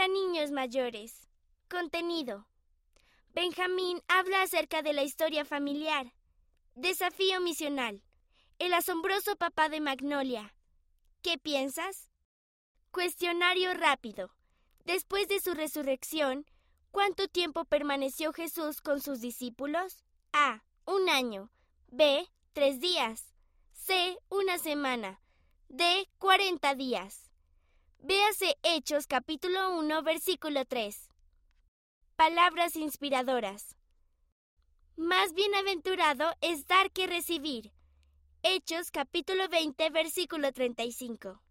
para niños mayores. Contenido. Benjamín habla acerca de la historia familiar. Desafío misional. El asombroso papá de Magnolia. ¿Qué piensas? Cuestionario rápido. Después de su resurrección, ¿cuánto tiempo permaneció Jesús con sus discípulos? A. Un año. B. Tres días. C. Una semana. D. Cuarenta días. Véase Hechos capítulo 1 versículo 3. Palabras inspiradoras. Más bienaventurado es dar que recibir. Hechos capítulo 20 versículo 35.